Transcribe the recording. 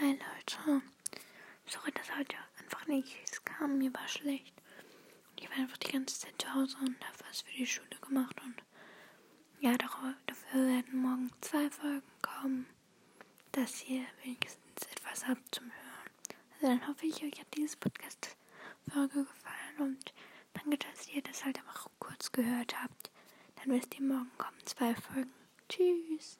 Hi Leute. Sorry, dass heute einfach nicht. Es kam. Mir war schlecht. Ich war einfach die ganze Zeit zu Hause und habe was für die Schule gemacht. Und ja, dafür werden morgen zwei Folgen kommen. Dass ihr wenigstens etwas habt zum Hören. Also dann hoffe ich, euch hat diese Podcast-Folge gefallen. Und danke, dass ihr das halt einfach kurz gehört habt. Dann wisst ihr, morgen kommen zwei Folgen. Tschüss.